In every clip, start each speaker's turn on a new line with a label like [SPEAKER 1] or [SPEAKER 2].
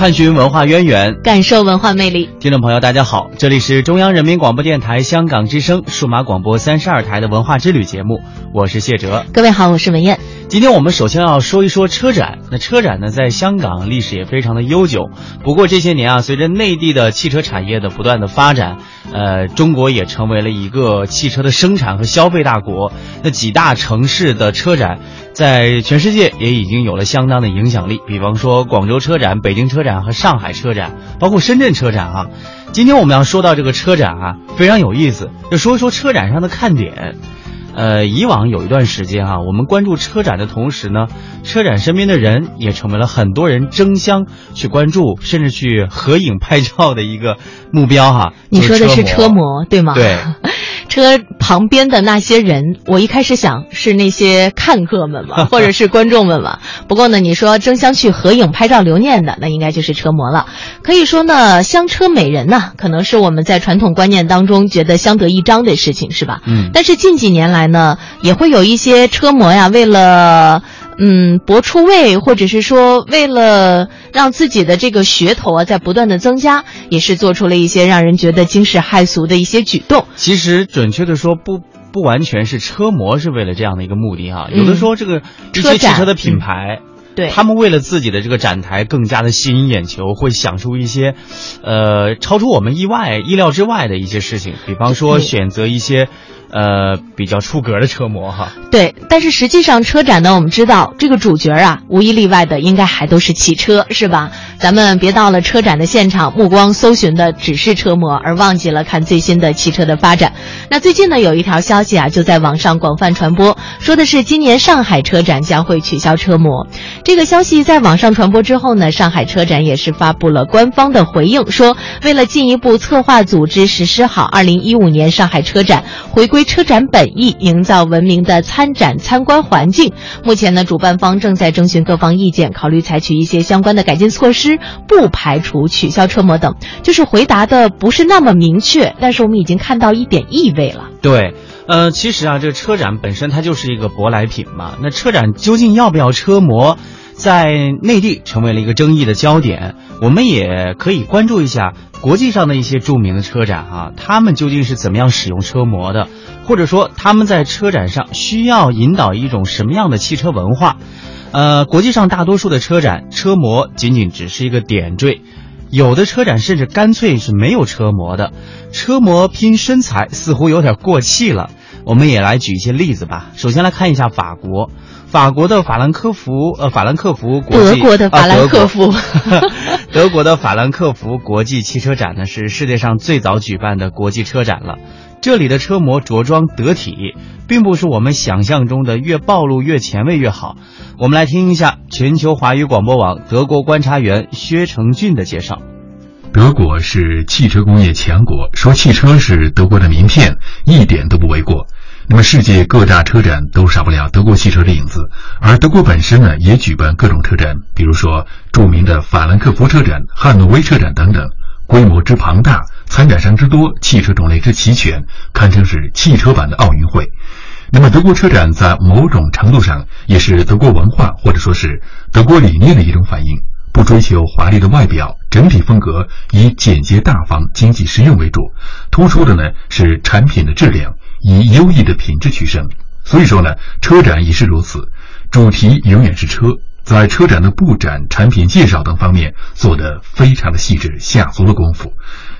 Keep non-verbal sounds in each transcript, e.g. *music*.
[SPEAKER 1] 探寻文化渊源，
[SPEAKER 2] 感受文化魅力。
[SPEAKER 1] 听众朋友，大家好，这里是中央人民广播电台香港之声数码广播三十二台的文化之旅节目，我是谢哲。
[SPEAKER 2] 各位好，我是文艳。
[SPEAKER 1] 今天我们首先要说一说车展。那车展呢，在香港历史也非常的悠久。不过这些年啊，随着内地的汽车产业的不断的发展，呃，中国也成为了一个汽车的生产和消费大国。那几大城市的车展，在全世界也已经有了相当的影响力。比方说广州车展、北京车展和上海车展，包括深圳车展啊。今天我们要说到这个车展啊，非常有意思，就说一说车展上的看点。呃，以往有一段时间哈、我们关注车展的同时呢，车展身边的人也成为了很多人争相去关注，甚至去合影拍照的一个目标哈。
[SPEAKER 2] 你说的是
[SPEAKER 1] 车
[SPEAKER 2] 车模对吗？
[SPEAKER 1] 对，
[SPEAKER 2] 车旁边的那些人，我一开始想是那些看客们嘛，*laughs* 或者是观众们嘛。不过呢，你说争相去合影、拍照、留念的，那应该就是车模了。可以说呢，香车美人呐，可能是我们在传统观念当中觉得相得益彰的事情，是吧？
[SPEAKER 1] 嗯
[SPEAKER 2] 但是近几年来呢，也会有一些车模呀，为了嗯博出位，或者是说为了让自己的这个噱头啊在不断的增加，也是做出了一些让人觉得惊世骇俗的一些举动。
[SPEAKER 1] 其实准确的说不。不完全是车模是为了这样的一个目的哈、有的时候这个一些汽车的品牌，
[SPEAKER 2] 对，
[SPEAKER 1] 他们为了自己的这个展台更加的吸引眼球，会想出一些，呃，超出我们意外、意料之外的一些事情，比方说选择一些，呃，比较出格的车模哈。
[SPEAKER 2] 对，但是实际上车展呢，我们知道这个主角啊，无一例外的应该还都是汽车，是吧？咱们别到了车展的现场，目光搜寻的只是车模，而忘记了看最新的汽车的发展。那最近呢，有一条消息啊，就在网上广泛传播，说的是今年上海车展将会取消车模。这个消息在网上传播之后呢，上海车展也是发布了官方的回应，说为了进一步策划组织实施好2015年上海车展，回归车展本意，营造文明的参展参观环境。目前呢，主办方正在征询各方意见，考虑采取一些相关的改进措施，不排除取消车模等。就是回答的不是那么明确，但是我们已经看到一点意味了。
[SPEAKER 1] 对，呃，其实啊，这个车展本身它就是一个舶来品嘛。那车展究竟要不要车模，在内地成为了一个争议的焦点。我们也可以关注一下国际上的一些著名的车展啊，他们究竟是怎么样使用车模的，或者说他们在车展上需要引导一种什么样的汽车文化。呃，国际上大多数的车展，车模仅仅只是一个点缀。有的车展甚至干脆是没有车模的，车模拼身材似乎有点过气了。我们也来举一些例子吧。首先来看一下法国，法国的法兰克福，呃，法兰克福国际，
[SPEAKER 2] 德国的法兰克福
[SPEAKER 1] 啊德国德国的法兰克福国际汽车展呢，是 *laughs* 世界上最早举办的国际车展了。这里的车模着装得体，并不是我们想象中的越暴露越前卫越好。我们来听一下全球华语广播网德国观察员薛成俊的介绍。
[SPEAKER 3] 德国是汽车工业强国，说汽车是德国的名片，一点都不为过。那么，世界各大车展都少不了德国汽车的影子，而德国本身呢，也举办各种车展，比如说著名的法兰克福车展、汉诺威车展等等，规模之庞大，参展商之多，汽车种类之齐全，堪称是汽车版的奥运会。那么，德国车展在某种程度上也是德国文化或者说是德国理念的一种反映。不追求华丽的外表，整体风格以简洁大方、经济实用为主。突出的呢是产品的质量，以优异的品质取胜。所以说呢，车展也是如此，主题永远是车。在车展的布展、产品介绍等方面做得非常的细致，下足了功夫。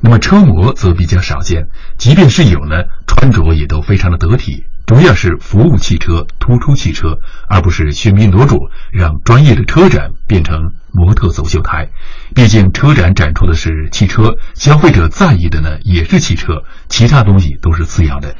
[SPEAKER 3] 那么车模则比较少见，即便是有呢，穿着也都非常的得体。主要是服务汽车、突出汽车，而不是喧宾夺主，让专业的车展变成模特走秀台。毕竟车展展出的是汽车，消费者在意的呢也是汽车，其他东西都是次要的。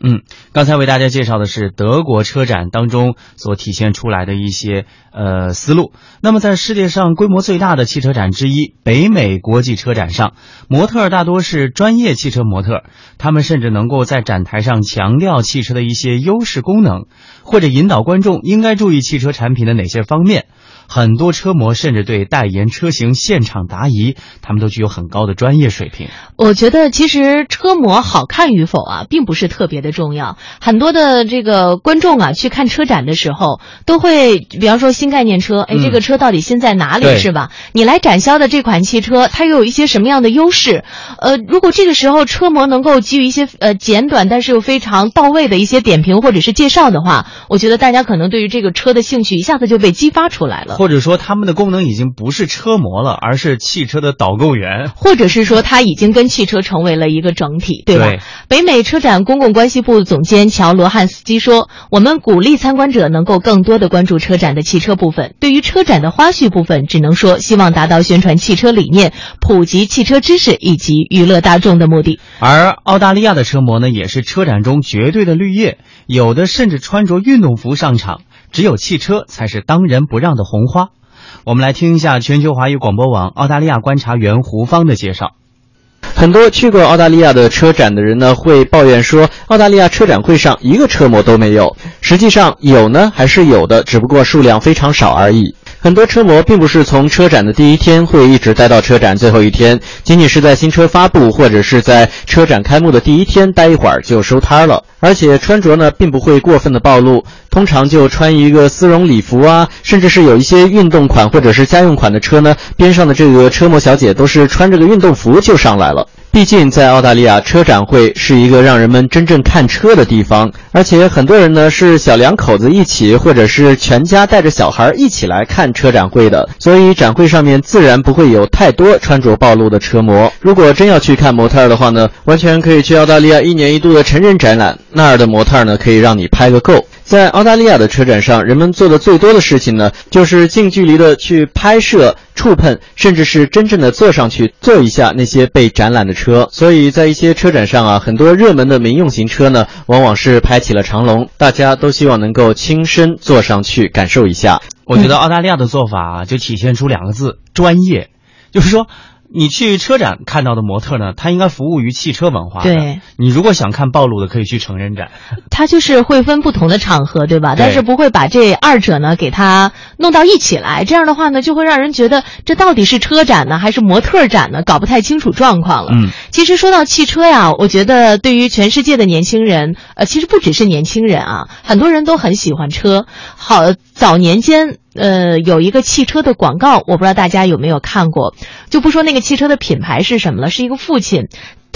[SPEAKER 1] 嗯，刚才为大家介绍的是德国车展当中所体现出来的一些呃思路。那么，在世界上规模最大的汽车展之一——北美国际车展上，模特大多是专业汽车模特，他们甚至能够在展台上强调汽车的一些优势功能，或者引导观众应该注意汽车产品的哪些方面。很多车模甚至对代言车型现场答疑，他们都具有很高的专业水平。
[SPEAKER 2] 我觉得其实车模好看与否啊，并不是特别的重要。很多的这个观众啊，去看车展的时候，都会比方说新概念车，哎，这个车到底新在哪里，
[SPEAKER 1] 对
[SPEAKER 2] 是吧？你来展销的这款汽车，它又有一些什么样的优势？呃，如果这个时候车模能够给予一些呃简短但是又非常到位的一些点评或者是介绍的话，我觉得大家可能对于这个车的兴趣一下子就被激发出来了。
[SPEAKER 1] 或者说，他们的功能已经不是车模了，而是汽车的导购员。
[SPEAKER 2] 或者是说它已经跟汽车成为了一个整体，对吧？
[SPEAKER 1] 对
[SPEAKER 2] 北美车展公共关系部总监乔罗汉斯基说：“我们鼓励参观者能够更多的关注车展的汽车部分。对于车展的花絮部分，只能说希望达到宣传汽车理念、普及汽车知识以及娱乐大众的目的。
[SPEAKER 1] 而澳大利亚的车模呢，也是车展中绝对的绿叶，有的甚至穿着运动服上场，只有汽车才是当仁不让的红花。我们来听一下全球华语广播网澳大利亚观察员胡芳的介绍。
[SPEAKER 4] 很多去过澳大利亚的车展的人呢，会抱怨说，澳大利亚车展会上一个车模都没有。实际上有呢，还是有的，只不过数量非常少而已。很多车模并不是从车展的第一天会一直待到车展最后一天，仅仅是在新车发布或者是在车展开幕的第一天待一会儿就收摊了。而且穿着呢，并不会过分的暴露，通常就穿一个丝绒礼服啊，甚至是有一些运动款或者是家用款的车呢，边上的这个车模小姐都是穿着个运动服就上来了。毕竟在澳大利亚，车展会是一个让人们真正看车的地方，而且很多人呢是小两口子一起，或者是全家带着小孩一起来看车展会的，所以展会上面自然不会有太多穿着暴露的车模。如果真要去看模特的话呢，完全可以去澳大利亚一年一度的成人展览，那儿的模特呢可以让你拍个够。在澳大利亚的车展上，人们做的最多的事情呢，就是近距离的去拍摄、触碰，甚至是真正的坐上去坐一下那些被展览的车。所以在一些车展上啊，很多热门的民用型车呢，往往是排起了长龙，大家都希望能够亲身坐上去感受一下。
[SPEAKER 1] 我觉得澳大利亚的做法，就体现出两个字：专业。就是说，你去车展看到的模特呢，他应该服务于汽车文化。
[SPEAKER 2] 对，
[SPEAKER 1] 你如果想看暴露的，可以去成人展。
[SPEAKER 2] 它就是会分不同的场合，对吧？
[SPEAKER 1] 对
[SPEAKER 2] 但是不会把这二者呢给它弄到一起来，这样的话呢，就会让人觉得这到底是车展呢，还是模特展呢？搞不太清楚状况了。
[SPEAKER 1] 嗯，
[SPEAKER 2] 其实说到汽车呀，我觉得对于全世界的年轻人，呃，其实不只是年轻人啊，很多人都很喜欢车。好，早年间。呃，有一个汽车的广告，我不知道大家有没有看过，就不说那个汽车的品牌是什么了，是一个父亲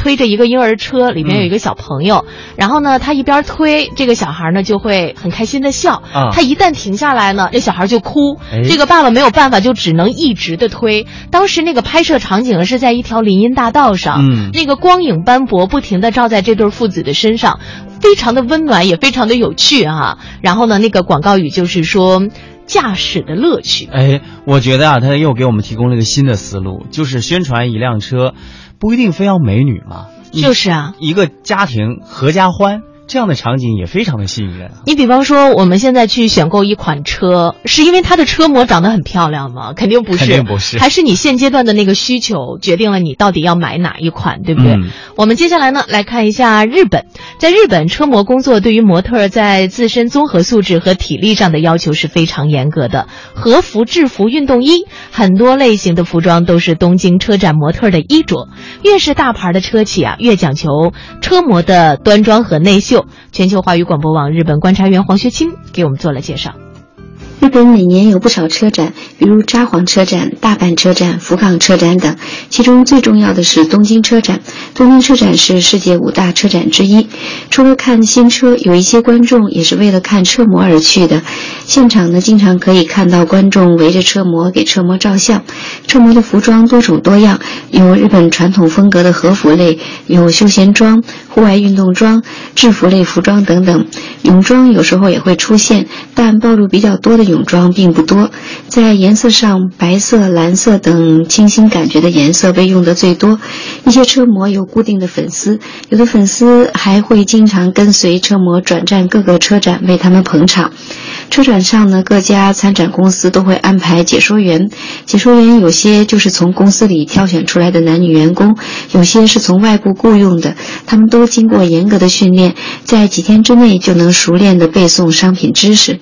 [SPEAKER 2] 推着一个婴儿车，里面有一个小朋友，然后呢，他一边推，这个小孩呢就会很开心的笑，
[SPEAKER 1] 啊
[SPEAKER 2] 他一旦停下来呢，这小孩就哭，
[SPEAKER 1] 哎
[SPEAKER 2] 这个爸爸没有办法，就只能一直的推。当时那个拍摄场景是在一条林荫大道上，
[SPEAKER 1] 嗯
[SPEAKER 2] 那个光影斑驳，不停的照在这对父子的身上，非常的温暖，也非常的有趣啊。然后呢，那个广告语就是说。驾驶的乐趣，
[SPEAKER 1] 哎，我觉得啊，他又给我们提供了一个新的思路，就是宣传一辆车，不一定非要美女嘛，
[SPEAKER 2] 就是啊。
[SPEAKER 1] 一个家庭合家欢这样的场景也非常的吸引人啊。
[SPEAKER 2] 你比方说，我们现在去选购一款车，是因为它的车模长得很漂亮吗？肯定不是，
[SPEAKER 1] 肯定不是
[SPEAKER 2] 还是你现阶段的那个需求决定了你到底要买哪一款，对不对？
[SPEAKER 1] 嗯
[SPEAKER 2] 我们接下来呢，来看一下日本。在日本，车模工作对于模特在自身综合素质和体力上的要求是非常严格的。和服、制服、运动衣，很多类型的服装都是东京车展模特的衣着。越是大牌的车企啊，越讲求车模的端庄和内秀。全球华语广播网日本观察员黄学清给我们做了介绍。
[SPEAKER 5] 日本每年有不少车展，比如札幌车展、大阪车展、福冈车展等。其中最重要的是东京车展。东京车展是世界五大车展之一。除了看新车，有一些观众也是为了看车模而去的。现场呢，经常可以看到观众围着车模给车模照相。车模的服装多种多样，有日本传统风格的和服类，有休闲装、户外运动装、制服类服装等等。泳装有时候也会出现，但暴露比较多的泳装并不多。在颜色上，白色、蓝色等清新感觉的颜色被用得最多。一些车模有固定的粉丝，有的粉丝还会经常跟随车模转战各个车展，为他们捧场。车展上呢，各家参展公司都会安排解说员。解说员有些就是从公司里挑选出来的男女员工，有些是从外部雇佣的。他们都经过严格的训练，在几天之内就能熟练地背诵商品知识。